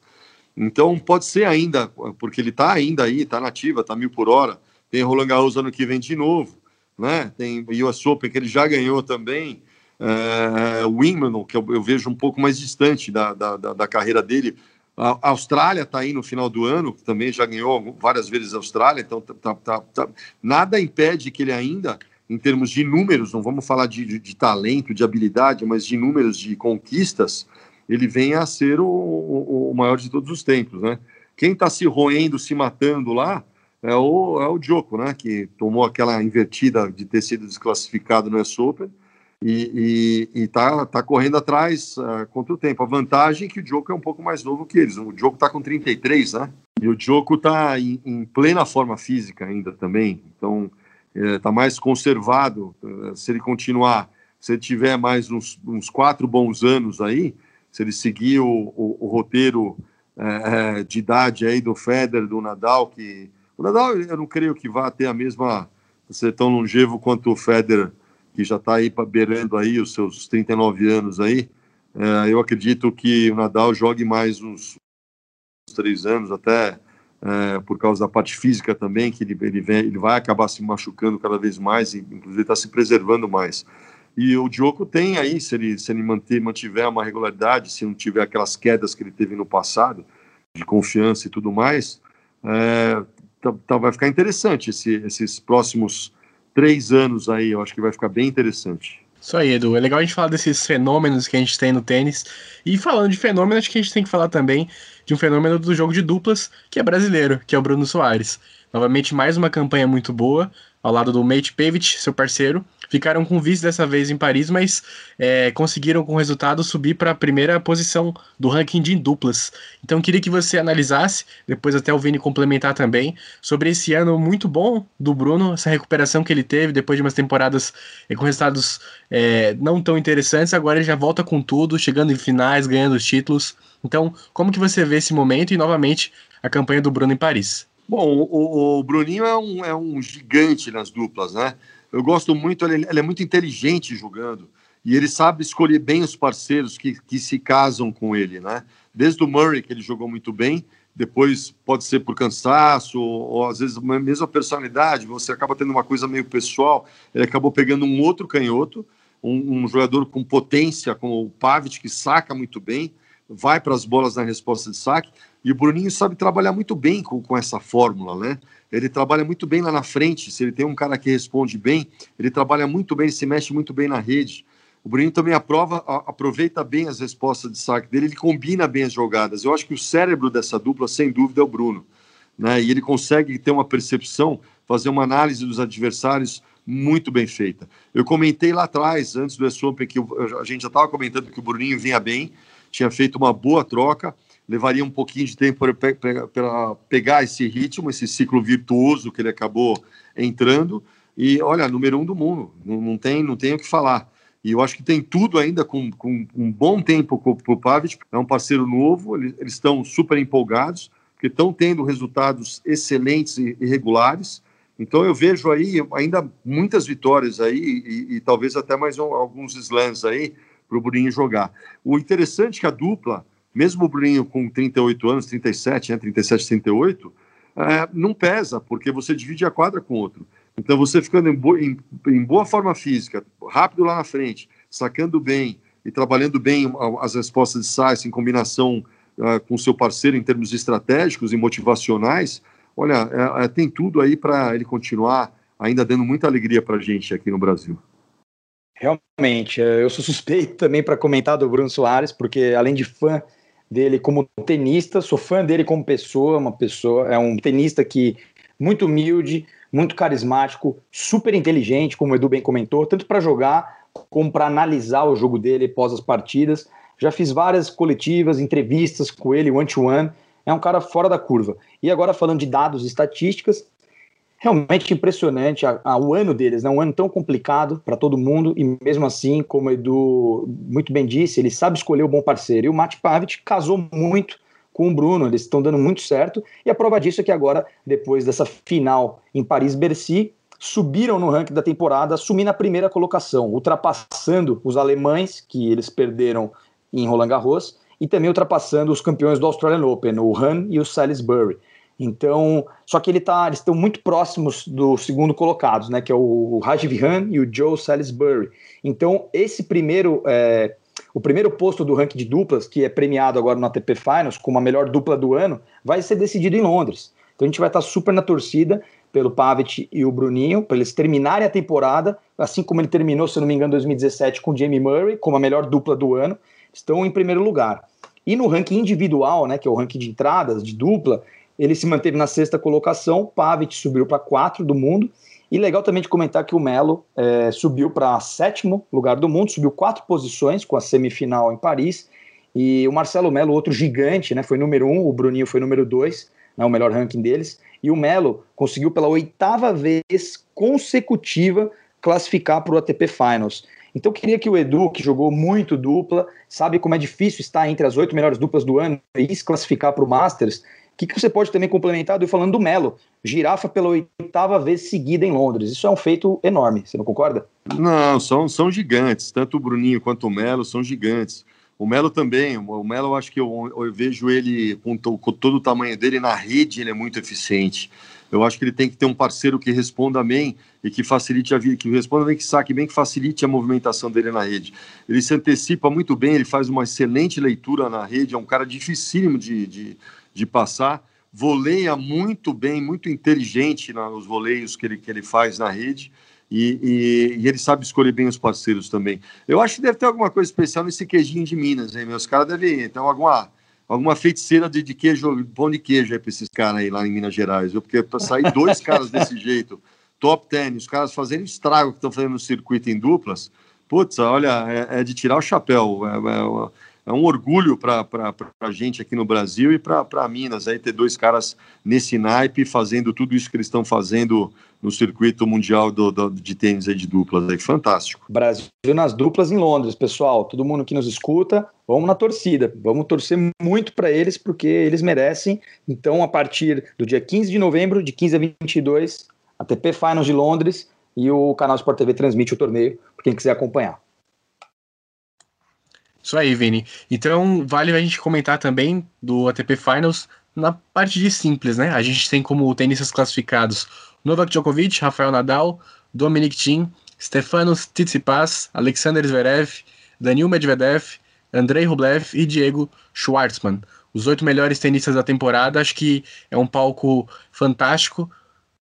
Então pode ser ainda, porque ele está ainda aí, está nativa, está mil por hora. Tem Roland Garros ano que vem de novo, né? Tem US Open que ele já ganhou também. É, o Wimbledon, que eu, eu, vejo um pouco mais distante da, da, da, da carreira dele, a Austrália está aí no final do ano, também já ganhou várias vezes a Austrália, então tá, tá, tá, tá, nada impede que ele ainda, em termos de números, não vamos falar de, de, de talento, de habilidade, mas de números de conquistas, ele venha a ser o, o, o maior de todos os tempos, né? Quem está se roendo, se matando lá, é o, é o né? Que tomou aquela invertida de ter sido desclassificado no US Open e está tá correndo atrás uh, contra o tempo. A vantagem é que o Djoko é um pouco mais novo que eles. O Djoko está com 33, né? E o Djoko está em, em, plena forma física ainda também. Então, está é, mais conservado. Uh, se ele continuar, se ele tiver mais uns, uns quatro bons anos aí, se ele seguir o, o, o roteiro uh, de idade aí do Federer, do Nadal, que... O Nadal, eu não creio que vá ter a mesma... ser tão longevo quanto o Federer que já está aí beirando aí os seus 39 anos aí, é, eu acredito que o Nadal jogue mais uns, uns três anos, até é, por causa da parte física também, que ele, ele, vem, ele vai acabar se machucando cada vez mais, e inclusive está se preservando mais. E o Diogo tem aí, se ele, se ele manter, mantiver uma regularidade, se não tiver aquelas quedas que ele teve no passado, de confiança e tudo mais, é, tá, tá, vai ficar interessante esse, esses próximos três anos aí, eu acho que vai ficar bem interessante. Isso aí, Edu. É legal a gente falar desses fenômenos que a gente tem no tênis. E falando de fenômeno, acho que a gente tem que falar também de um fenômeno do jogo de duplas, que é brasileiro, que é o Bruno Soares. Novamente, mais uma campanha muito boa, ao lado do Mate Pavic, seu parceiro, ficaram com vice dessa vez em Paris, mas é, conseguiram com o resultado subir para a primeira posição do ranking de duplas. Então queria que você analisasse, depois até o Vini complementar também, sobre esse ano muito bom do Bruno, essa recuperação que ele teve depois de umas temporadas é, com resultados é, não tão interessantes, agora ele já volta com tudo, chegando em finais, ganhando os títulos. Então, como que você vê esse momento e novamente a campanha do Bruno em Paris? Bom, o, o Bruninho é um, é um gigante nas duplas, né? Eu gosto muito, ele, ele, é muito inteligente jogando e ele sabe escolher bem os parceiros que, que se casam com ele, né? Desde o Murray, que ele jogou muito bem, depois pode ser por cansaço, ou, ou às vezes a personalidade, você acaba tendo uma coisa meio pessoal. Ele acabou pegando um outro canhoto, um, um jogador com potência, como o Pavic, que saca muito bem, vai para as bolas na resposta de saque, e o Bruninho sabe trabalhar muito bem com, com essa fórmula, né? Ele trabalha muito bem lá na frente. Se ele tem um cara que responde bem, ele trabalha muito bem, ele se mexe muito bem na rede. O Bruninho também aprova, aproveita bem as respostas de saque dele, ele combina bem as jogadas. Eu acho que o cérebro dessa dupla, sem dúvida, é o Bruno. Né? E ele consegue ter uma percepção, fazer uma análise dos adversários muito bem feita. Eu comentei lá atrás, antes do S Open, que a gente já estava comentando que o Bruninho vinha bem, tinha feito uma boa troca, levaria um pouquinho de tempo para pegar esse ritmo, esse ciclo virtuoso que ele acabou entrando. E olha, número um do mundo, não, não tem, não tem o que falar. E eu acho que tem tudo ainda com, com um bom tempo para o Pavic, é um parceiro novo, eles, eles estão super empolgados, porque estão tendo resultados excelentes e, e regulares. Então eu vejo aí ainda muitas vitórias aí e, e talvez até mais um, alguns slams aí para o Bruninho jogar. O interessante é que a dupla, mesmo o Bruninho com 38 anos, 37, né, 37, 38, é, não pesa, porque você divide a quadra com outro. Então você ficando em, bo em, em boa forma física, rápido lá na frente, sacando bem e trabalhando bem as respostas de size em combinação uh, com seu parceiro em termos estratégicos e motivacionais, olha, é, é, tem tudo aí para ele continuar ainda dando muita alegria para a gente aqui no Brasil. Realmente, é, eu sou suspeito também para comentar do Bruno Soares, porque além de fã dele como tenista, sou fã dele como pessoa, uma pessoa, é um tenista que muito humilde, muito carismático, super inteligente, como o Edu bem comentou, tanto para jogar como para analisar o jogo dele pós as partidas. Já fiz várias coletivas, entrevistas com ele, one-to-one. -one, é um cara fora da curva. E agora, falando de dados e estatísticas, realmente impressionante a, a, o ano deles, né? um ano tão complicado para todo mundo, e mesmo assim, como o Edu muito bem disse, ele sabe escolher o bom parceiro. E o Matt Pavic casou muito com o Bruno, eles estão dando muito certo, e a prova disso é que agora, depois dessa final em Paris-Bercy, subiram no ranking da temporada, assumindo a primeira colocação, ultrapassando os alemães, que eles perderam em Roland Garros, e também ultrapassando os campeões do Australian Open, o Han e o Salisbury. Então, só que ele tá, eles estão muito próximos do segundo colocados, né, que é o Rajiv Han e o Joe Salisbury. Então, esse primeiro, é, o primeiro posto do ranking de duplas, que é premiado agora no ATP Finals como a melhor dupla do ano, vai ser decidido em Londres. Então, a gente vai estar super na torcida pelo Pavic e o Bruninho, para eles terminarem a temporada, assim como ele terminou, se não me engano, em 2017 com o Jamie Murray, como a melhor dupla do ano, estão em primeiro lugar. E no ranking individual, né, que é o ranking de entradas, de dupla, ele se manteve na sexta colocação, Pavic subiu para quatro do mundo, e legal também de comentar que o Melo é, subiu para sétimo lugar do mundo, subiu quatro posições com a semifinal em Paris, e o Marcelo Melo, outro gigante, né, foi número um, o Bruninho foi número dois, né, o melhor ranking deles, e o Melo conseguiu pela oitava vez consecutiva classificar para o ATP Finals. Então, queria que o Edu, que jogou muito dupla, sabe como é difícil estar entre as oito melhores duplas do ano e se classificar para o Masters. Que, que você pode também complementar, falando do Melo? Girafa pela oitava vez seguida em Londres. Isso é um feito enorme, você não concorda? Não, são, são gigantes. Tanto o Bruninho quanto o Melo são gigantes. O Melo também. O Melo, eu acho que eu, eu vejo ele com, com todo o tamanho dele na rede, ele é muito eficiente. Eu acho que ele tem que ter um parceiro que responda bem e que facilite a vida, que responda bem, que saque bem, que facilite a movimentação dele na rede. Ele se antecipa muito bem, ele faz uma excelente leitura na rede, é um cara dificílimo de, de, de passar, voleia muito bem, muito inteligente nos voleios que ele, que ele faz na rede. E, e, e, ele sabe escolher bem os parceiros também. Eu acho que deve ter alguma coisa especial nesse queijinho de Minas, hein? Meus caras devem ter alguma alguma feiticeira de, de queijo, pão de queijo aí para esses caras aí lá em Minas Gerais, viu? Porque para sair dois caras desse (laughs) jeito, top ten, os caras fazendo estrago que estão fazendo no circuito em duplas, putz, olha, é, é de tirar o chapéu. É, é, é um orgulho para a gente aqui no Brasil e para Minas aí ter dois caras nesse naipe fazendo tudo isso que eles estão fazendo no circuito mundial do, do, de tênis aí de duplas. Aí. Fantástico. Brasil nas duplas em Londres, pessoal. Todo mundo que nos escuta, vamos na torcida. Vamos torcer muito para eles, porque eles merecem. Então, a partir do dia 15 de novembro, de 15 a 22, a TP Finals de Londres e o canal Sport TV transmite o torneio para quem quiser acompanhar. Isso aí, Vini. Então, vale a gente comentar também do ATP Finals na parte de simples, né? A gente tem como tenistas classificados Novak Djokovic, Rafael Nadal, Dominic Thiem, Stefanos Tsitsipas, Alexander Zverev, Daniil Medvedev, Andrei Rublev e Diego Schwartzman. Os oito melhores tenistas da temporada. Acho que é um palco fantástico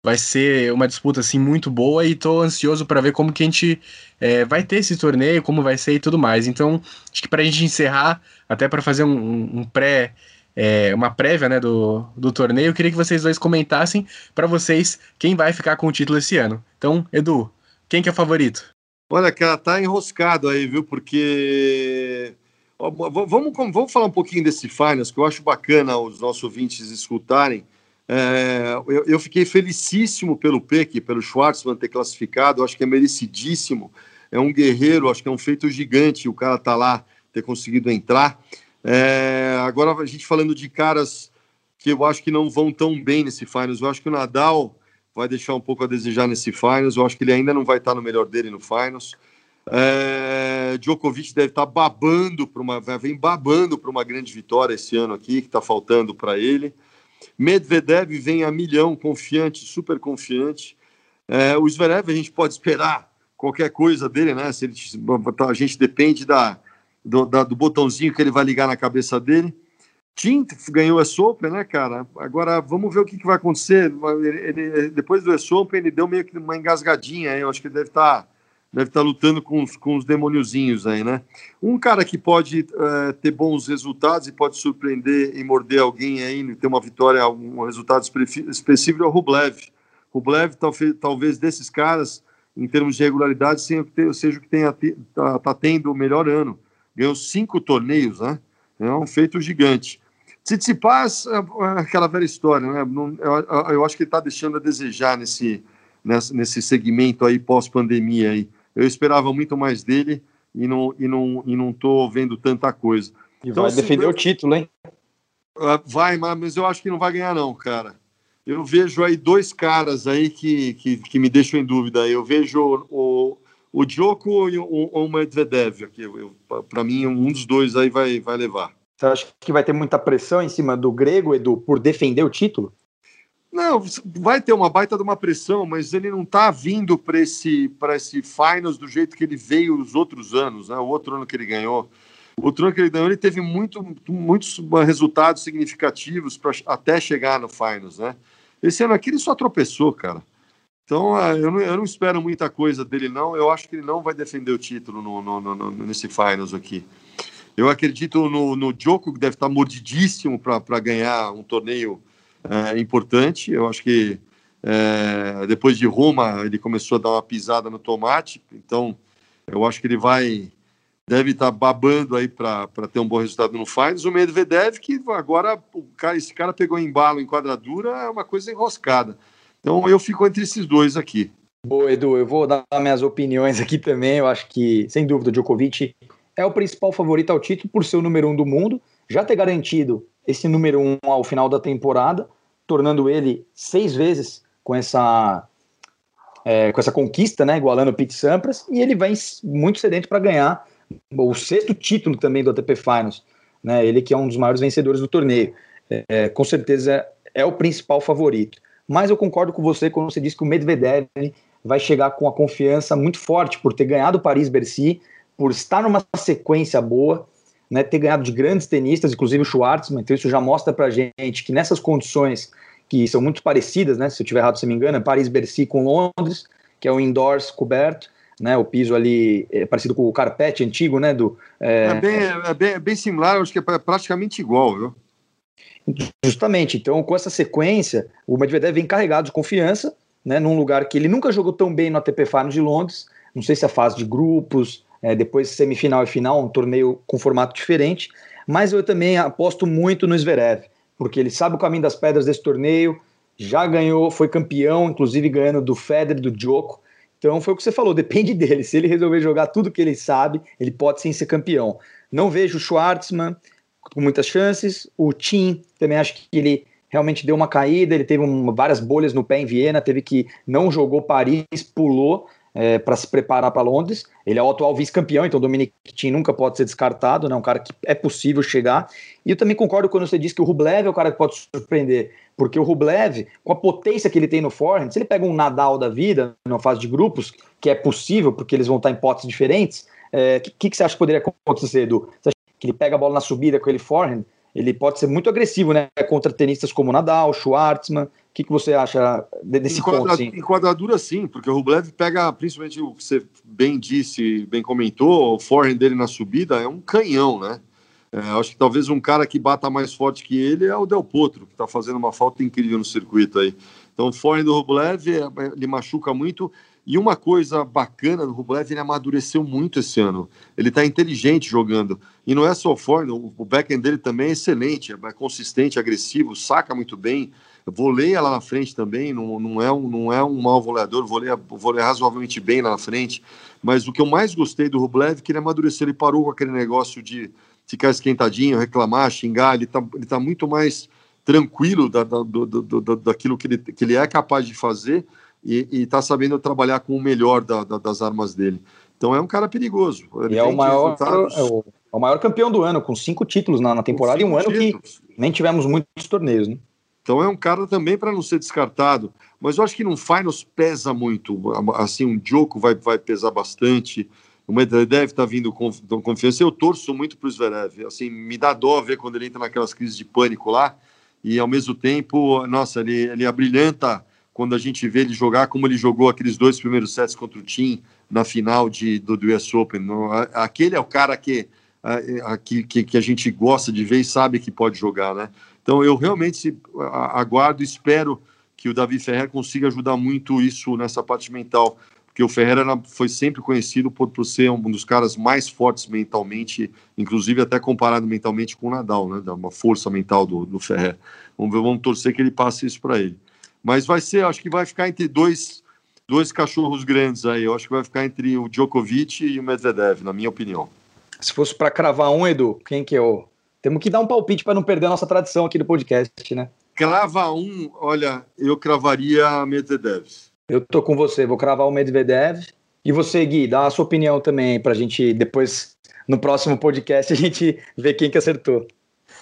vai ser uma disputa assim muito boa e estou ansioso para ver como que a gente é, vai ter esse torneio, como vai ser e tudo mais. Então, acho que para a gente encerrar, até para fazer um, um pré é, uma prévia né, do, do torneio, eu queria que vocês dois comentassem para vocês quem vai ficar com o título esse ano. Então, Edu, quem que é o favorito? Olha, cara, tá enroscado aí, viu? Porque. vamos, vamos falar um pouquinho desse Finals, que eu acho bacana os nossos ouvintes escutarem. É, eu, eu, fiquei felicíssimo pelo Peck, pelo Schwartzman ter classificado, acho que é merecidíssimo. É um guerreiro, acho que é um feito gigante o cara tá lá, ter conseguido entrar. É, agora, a gente falando de caras que eu acho que não vão tão bem nesse Finals, eu acho que o Nadal vai deixar um pouco a desejar nesse Finals. Eu acho que ele ainda não vai estar no melhor dele no Finals. É, Djokovic deve estar babando para uma, vem babando para uma grande vitória esse ano aqui, que está faltando para ele. Medvedev vem a milhão, confiante, super confiante. É, o Zverev a gente pode esperar qualquer coisa dele, né? Se ele, a gente depende da, do, da, do botãozinho que ele vai ligar na cabeça dele. Tim ganhou a Open, né, cara? Agora vamos ver o que, que vai acontecer. Ele, ele, depois do US Open, ele deu meio que uma engasgadinha. Eu acho que ele deve estar tá, deve tá lutando com os, com os demôniozinhos aí, né? Um cara que pode é, ter bons resultados e pode surpreender e morder alguém aí, ter uma vitória, um resultado específico é o Rublev. Rublev, talvez, talvez desses caras, em termos de regularidade, seja o que tenha, tá, tá tendo o melhor ano. Ganhou cinco torneios, né? É um feito gigante. Tsitsipas, é, é aquela velha história, né? Eu, eu acho que ele está deixando a desejar nesse, nesse segmento aí pós-pandemia aí. Eu esperava muito mais dele e não e não e não tô vendo tanta coisa. E então, vai assim, defender eu, o título, hein? Ah, vai, mas eu acho que não vai ganhar não, cara. Eu vejo aí dois caras aí que, que, que me deixam em dúvida. Eu vejo o, o Djoko e o, o Medvedev. Para mim, um dos dois aí vai, vai levar. Você acha que vai ter muita pressão em cima do grego, Edu, por defender o título? Não, vai ter uma baita de uma pressão, mas ele não está vindo para esse, esse finals do jeito que ele veio os outros anos, né? O outro ano que ele ganhou. O ano que ele ganhou, ele teve muito, muitos resultados significativos para até chegar no finals, né? Esse ano aqui ele só tropeçou, cara. Então, ah, eu não, eu não espero muita coisa dele, não. Eu acho que ele não vai defender o título no, no, no, nesse finals aqui. Eu acredito no, no Djoko, que deve estar mordidíssimo para ganhar um torneio é, importante. Eu acho que é, depois de Roma ele começou a dar uma pisada no tomate, então eu acho que ele vai deve estar babando aí para ter um bom resultado no Finals. O Medvedev, que agora cara, esse cara pegou embalo em quadradura, é uma coisa enroscada. Então eu fico entre esses dois aqui. Boa, Edu, eu vou dar minhas opiniões aqui também. Eu acho que, sem dúvida, o Djokovic é o principal favorito ao título por ser o número um do mundo, já ter garantido esse número um ao final da temporada, tornando ele seis vezes com essa é, com essa conquista, né, igualando o Pete Sampras, e ele vai muito sedento para ganhar o sexto título também do ATP Finals, né, ele que é um dos maiores vencedores do torneio, é, com certeza é o principal favorito. Mas eu concordo com você quando você diz que o Medvedev vai chegar com a confiança muito forte por ter ganhado o Paris-Bercy, por estar numa sequência boa, né, ter ganhado de grandes tenistas, inclusive o Schwartzman, então isso já mostra pra gente que nessas condições que são muito parecidas, né, se eu tiver errado, se me engano, é Paris-Bercy com Londres, que é o indoors coberto, né, o piso ali é parecido com o carpete antigo, né, do... É, é, bem, é, bem, é bem similar, acho que é praticamente igual, viu? Justamente, então com essa sequência, o Medvedev vem carregado de confiança, né, num lugar que ele nunca jogou tão bem no ATP Finals de Londres, não sei se é a fase de grupos, é, depois semifinal e final, um torneio com formato diferente. Mas eu também aposto muito no Zverev, porque ele sabe o caminho das pedras desse torneio, já ganhou, foi campeão, inclusive ganhando do Federer, do Djoko. Então foi o que você falou, (laughs) depende dele. Se ele resolver jogar tudo que ele sabe, ele pode sim ser campeão. Não vejo o Schwartzman com muitas chances. O Tim também acho que ele realmente deu uma caída, ele teve um, várias bolhas no pé em Viena, teve que não jogou Paris, pulou é, para se preparar para Londres. Ele é o atual vice-campeão, então o Dominic Thiem nunca pode ser descartado, né? um cara que é possível chegar. E eu também concordo quando você diz que o Rublev é o cara que pode surpreender, porque o Rublev, com a potência que ele tem no forehand, se ele pega um Nadal da vida, numa fase de grupos, que é possível, porque eles vão estar em potes diferentes, o é, que, que, você acha que poderia acontecer, Edu? Você acha que ele pega a bola na subida com ele forehand? Ele pode ser muito agressivo, né? Contra tenistas como Nadal, Schwartzman que, que você acha desse Enquadra, ponto? Sim? Enquadradura, sim, porque o Rublev pega, principalmente o que você bem disse, bem comentou, o forehand dele na subida é um canhão, né? É, acho que talvez um cara que bata mais forte que ele é o Del Potro, que está fazendo uma falta incrível no circuito aí. Então, o forehand do Rublev, é, ele machuca muito. E uma coisa bacana do Rublev, ele amadureceu muito esse ano. Ele está inteligente jogando. E não é só o forno, o backend dele também é excelente, é consistente, agressivo, saca muito bem. Voleia lá na frente também, não, não, é, um, não é um mau voleador, voleia, voleia razoavelmente bem lá na frente. Mas o que eu mais gostei do Rublev é que ele amadureceu, ele parou com aquele negócio de ficar esquentadinho, reclamar, xingar, ele está ele tá muito mais tranquilo da, da, do, do, do, daquilo que ele, que ele é capaz de fazer e está sabendo trabalhar com o melhor da, da, das armas dele. Então é um cara perigoso. Ele e é o, maior, resultados... é, o, é o maior campeão do ano, com cinco títulos na, na temporada e um ano títulos. que nem tivemos muitos torneios, né? Então é um cara também para não ser descartado. Mas eu acho que no finals pesa muito. Assim, um Djoko vai, vai pesar bastante. O Medvedev está vindo com, com confiança. Eu torço muito para o Zverev. Assim, me dá dó ver quando ele entra naquelas crises de pânico lá. E ao mesmo tempo, nossa, ele, ele abrilhanta quando a gente vê ele jogar como ele jogou aqueles dois primeiros sets contra o Tim na final de, do, do US Open. Aquele é o cara que, a, que, que a gente gosta de ver e sabe que pode jogar, né? Então eu realmente aguardo espero que o Davi Ferreira consiga ajudar muito isso nessa parte mental, porque o Ferreira foi sempre conhecido por, por ser um dos caras mais fortes mentalmente, inclusive até comparado mentalmente com o Nadal, né? Uma força mental do, do Ferreira. Vamos ver, vamos torcer que ele passe isso para ele. Mas vai ser, acho que vai ficar entre dois, dois cachorros grandes aí. Eu acho que vai ficar entre o Djokovic e o Medvedev, na minha opinião. Se fosse para cravar um, Edu, quem que é o. Temos que dar um palpite para não perder a nossa tradição aqui do podcast, né? Crava um, olha, eu cravaria Medvedev. Eu tô com você, vou cravar o Medvedev. E você, Gui, dá a sua opinião também, para a gente depois, no próximo podcast, (laughs) a gente ver quem que acertou.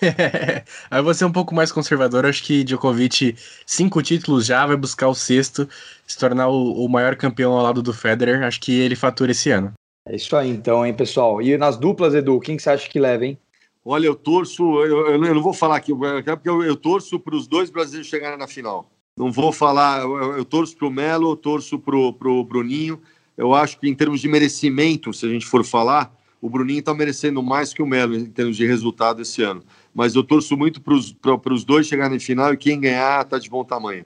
(laughs) Aí você é um pouco mais conservador. Acho que Djokovic, cinco títulos já, vai buscar o sexto, se tornar o, o maior campeão ao lado do Federer. Acho que ele fatura esse ano. É isso aí, então, hein, pessoal. E nas duplas, Edu, quem que você acha que leva, hein? Olha, eu torço, eu, eu não vou falar aqui, porque eu, eu torço para os dois brasileiros chegarem na final. Não vou falar, eu, eu torço para o Melo, eu torço para o Bruninho. Eu acho que em termos de merecimento, se a gente for falar, o Bruninho está merecendo mais que o Melo em termos de resultado esse ano mas eu torço muito para os dois chegarem na final e quem ganhar está de bom tamanho.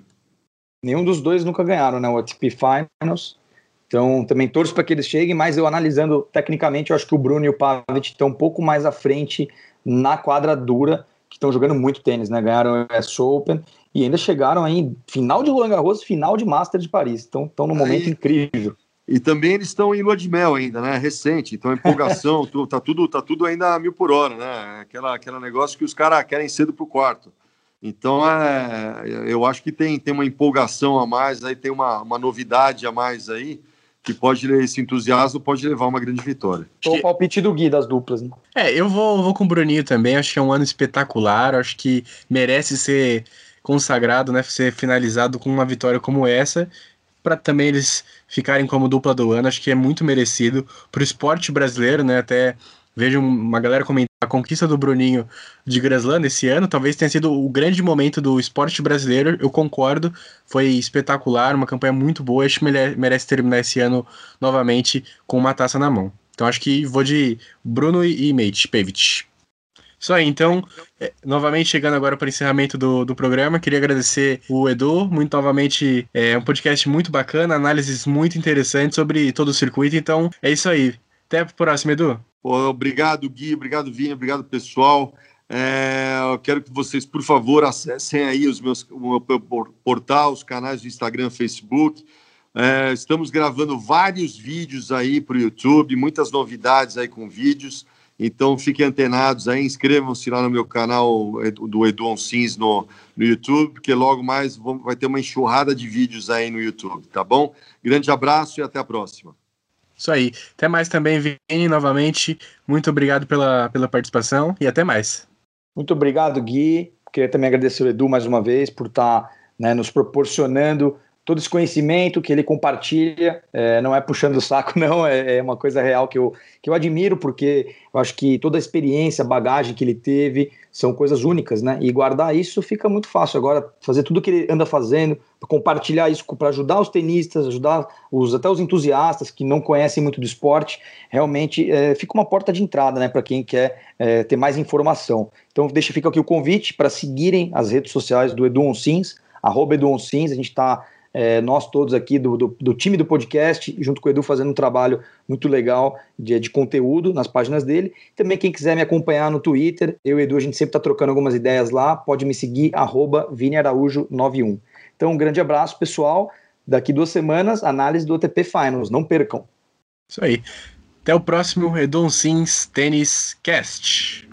Nenhum dos dois nunca ganharam, né? O ATP Finals. Então, também torço para que eles cheguem, mas eu analisando tecnicamente, eu acho que o Bruno e o Pavic estão um pouco mais à frente na quadra dura, que estão jogando muito tênis, né? Ganharam o US Open e ainda chegaram aí final de Roland Garros, final de Master de Paris. Então, estão num momento incrível. E também eles estão em lua de mel ainda, né? Recente, então empolgação, (laughs) tá, tudo, tá tudo ainda a mil por hora, né? Aquela, aquela negócio que os caras querem cedo pro quarto. Então, é, eu acho que tem, tem uma empolgação a mais, aí tem uma, uma novidade a mais aí, que pode, esse entusiasmo pode levar a uma grande vitória. O palpite do Gui das duplas, né? É, eu vou, vou com o Bruninho também, acho que é um ano espetacular, acho que merece ser consagrado, né? Ser finalizado com uma vitória como essa para também eles ficarem como dupla do ano, acho que é muito merecido para o esporte brasileiro, né? Até vejo uma galera comentar a conquista do Bruninho de Graslanda esse ano, talvez tenha sido o grande momento do esporte brasileiro, eu concordo, foi espetacular, uma campanha muito boa, acho que merece terminar esse ano novamente com uma taça na mão. Então acho que vou de Bruno e Mate, Pavic. Isso aí, então, é, novamente chegando agora para o encerramento do, do programa, queria agradecer o Edu, muito novamente, é um podcast muito bacana, análises muito interessantes sobre todo o circuito, então é isso aí. Até a próxima, Edu. Obrigado, Gui, obrigado, Vinha, obrigado, pessoal. É, eu quero que vocês, por favor, acessem aí os meus, o meu portal, os canais do Instagram, Facebook. É, estamos gravando vários vídeos aí para o YouTube, muitas novidades aí com vídeos. Então fiquem antenados aí, inscrevam-se lá no meu canal do Edu Onsins no, no YouTube, porque logo mais vai ter uma enxurrada de vídeos aí no YouTube, tá bom? Grande abraço e até a próxima. Isso aí. Até mais também, Vini, novamente. Muito obrigado pela, pela participação e até mais. Muito obrigado, Gui. Queria também agradecer o Edu mais uma vez por estar tá, né, nos proporcionando todo esse conhecimento que ele compartilha, é, não é puxando o saco, (laughs) não, é, é, uma coisa real que eu, que eu admiro, porque eu acho que toda a experiência, bagagem que ele teve são coisas únicas, né? E guardar isso fica muito fácil. Agora, fazer tudo que ele anda fazendo, compartilhar isso para ajudar os tenistas, ajudar os, até os entusiastas que não conhecem muito do esporte, realmente é, fica uma porta de entrada, né, para quem quer é, ter mais informação. Então, deixa fica aqui o convite para seguirem as redes sociais do Edu Onsins, arroba Edu Onsins, a gente está é, nós todos aqui do, do, do, time do podcast, junto com o Edu, fazendo um trabalho muito legal de, de conteúdo nas páginas dele. Também quem quiser me acompanhar no Twitter, eu e Edu, a gente sempre está trocando algumas ideias lá, pode me seguir, arroba ViniAraújo91. Então, um grande abraço, pessoal. Daqui duas semanas, análise do OTP Finals. Não percam. Isso aí. Até o próximo Edon Sims Tênis Cast.